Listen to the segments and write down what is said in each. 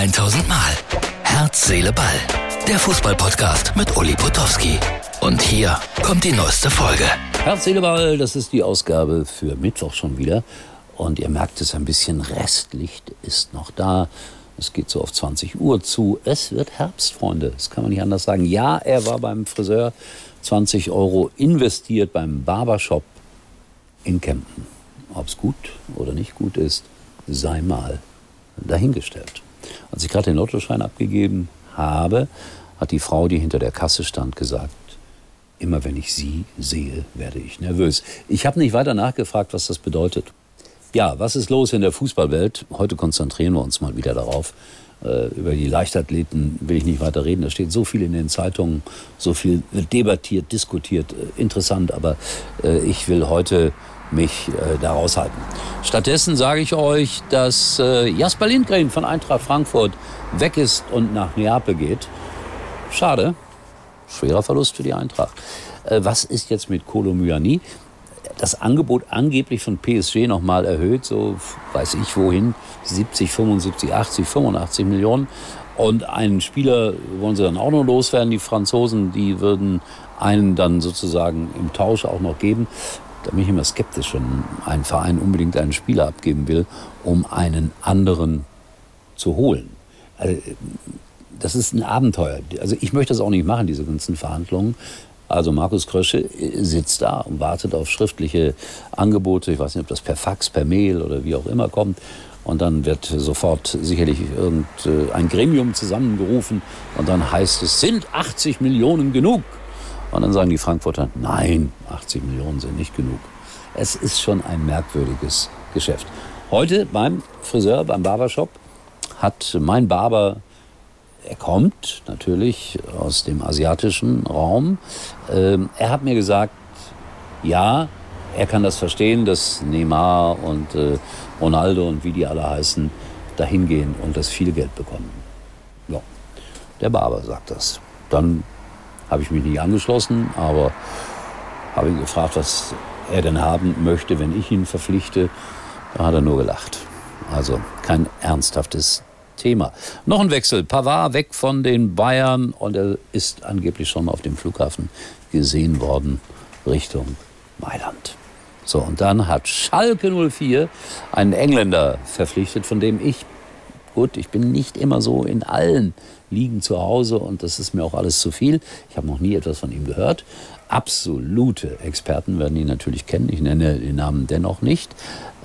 1000 Mal. Herz, Seele, Ball. Der Fußballpodcast mit Uli Potowski. Und hier kommt die neueste Folge. Herz, Seele, Ball, das ist die Ausgabe für Mittwoch schon wieder. Und ihr merkt es, ein bisschen Restlicht ist noch da. Es geht so auf 20 Uhr zu. Es wird Herbst, Freunde. Das kann man nicht anders sagen. Ja, er war beim Friseur. 20 Euro investiert beim Barbershop in Kempten. Ob es gut oder nicht gut ist, sei mal dahingestellt. Als ich gerade den Lottoschein abgegeben habe, hat die Frau, die hinter der Kasse stand, gesagt, immer wenn ich sie sehe, werde ich nervös. Ich habe nicht weiter nachgefragt, was das bedeutet. Ja, was ist los in der Fußballwelt? Heute konzentrieren wir uns mal wieder darauf. Äh, über die Leichtathleten will ich nicht weiter reden. Da steht so viel in den Zeitungen, so viel wird debattiert, diskutiert, äh, interessant. Aber äh, ich will heute mich äh, da raushalten. Stattdessen sage ich euch, dass äh, Jasper Lindgren von Eintracht Frankfurt weg ist und nach Neapel geht. Schade. Schwerer Verlust für die Eintracht. Äh, was ist jetzt mit Kolo Myani? Das Angebot angeblich von PSG nochmal erhöht, so weiß ich wohin, 70, 75, 80, 85 Millionen. Und einen Spieler wollen sie dann auch noch loswerden. Die Franzosen, die würden einen dann sozusagen im Tausch auch noch geben. Da bin ich immer skeptisch, wenn ein Verein unbedingt einen Spieler abgeben will, um einen anderen zu holen. Also, das ist ein Abenteuer. Also ich möchte das auch nicht machen, diese ganzen Verhandlungen. Also Markus Krösche sitzt da und wartet auf schriftliche Angebote. Ich weiß nicht, ob das per Fax, per Mail oder wie auch immer kommt. Und dann wird sofort sicherlich irgendein Gremium zusammengerufen und dann heißt es, sind 80 Millionen genug? Und dann sagen die Frankfurter, nein, 80 Millionen sind nicht genug. Es ist schon ein merkwürdiges Geschäft. Heute beim Friseur, beim Barbershop, hat mein Barber, er kommt natürlich aus dem asiatischen Raum, ähm, er hat mir gesagt, ja, er kann das verstehen, dass Neymar und äh, Ronaldo und wie die alle heißen, dahin gehen und das viel Geld bekommen. Ja, der Barber sagt das. Dann habe ich mich nicht angeschlossen, aber habe ihn gefragt, was er denn haben möchte, wenn ich ihn verpflichte. Da hat er nur gelacht. Also kein ernsthaftes Thema. Noch ein Wechsel. Pavard weg von den Bayern und er ist angeblich schon auf dem Flughafen gesehen worden Richtung Mailand. So, und dann hat Schalke 04 einen Engländer verpflichtet, von dem ich Gut, ich bin nicht immer so in allen Ligen zu Hause und das ist mir auch alles zu viel. Ich habe noch nie etwas von ihm gehört. Absolute Experten werden ihn natürlich kennen. Ich nenne den Namen dennoch nicht.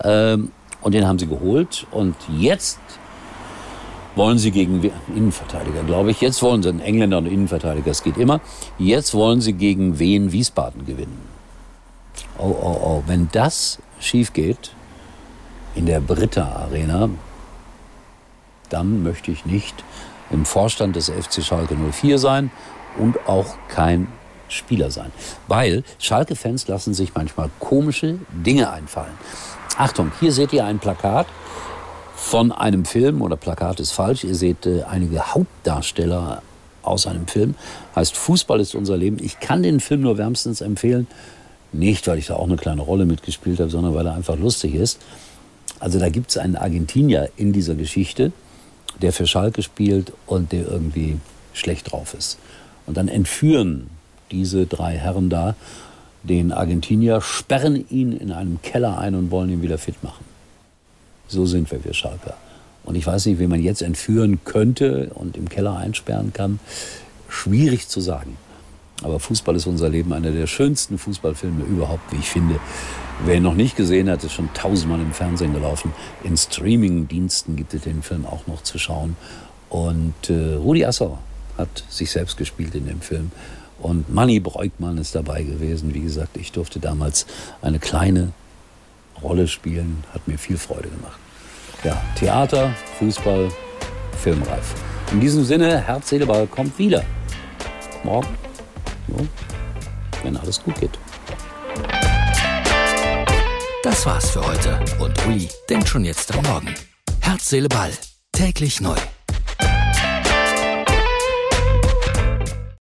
Ähm, und den haben sie geholt. Und jetzt wollen sie gegen Innenverteidiger, glaube ich. Jetzt wollen sie einen Engländer und Innenverteidiger, das geht immer. Jetzt wollen sie gegen Wien Wiesbaden gewinnen. Oh, oh, oh. Wenn das schief geht in der Britta Arena, dann möchte ich nicht im Vorstand des FC Schalke 04 sein und auch kein Spieler sein. Weil Schalke-Fans lassen sich manchmal komische Dinge einfallen. Achtung, hier seht ihr ein Plakat von einem Film, oder Plakat ist falsch, ihr seht äh, einige Hauptdarsteller aus einem Film. Heißt Fußball ist unser Leben. Ich kann den Film nur wärmstens empfehlen. Nicht, weil ich da auch eine kleine Rolle mitgespielt habe, sondern weil er einfach lustig ist. Also da gibt es einen Argentinier in dieser Geschichte, der für Schalke spielt und der irgendwie schlecht drauf ist. Und dann entführen diese drei Herren da den Argentinier, sperren ihn in einem Keller ein und wollen ihn wieder fit machen. So sind wir, wir Schalker. Und ich weiß nicht, wie man jetzt entführen könnte und im Keller einsperren kann. Schwierig zu sagen. Aber Fußball ist unser Leben, einer der schönsten Fußballfilme überhaupt, wie ich finde. Wer ihn noch nicht gesehen hat, ist schon tausendmal im Fernsehen gelaufen. In Streaming-Diensten gibt es den Film auch noch zu schauen. Und äh, Rudi Assauer hat sich selbst gespielt in dem Film. Und Manny Breukmann ist dabei gewesen. Wie gesagt, ich durfte damals eine kleine Rolle spielen. Hat mir viel Freude gemacht. Ja, Theater, Fußball, filmreif. In diesem Sinne, Herz, Seele, Ball kommt wieder. Morgen, jo, wenn alles gut geht. Das war's für heute und Uli denkt schon jetzt am Morgen. Herz, Seele, Ball. Täglich neu.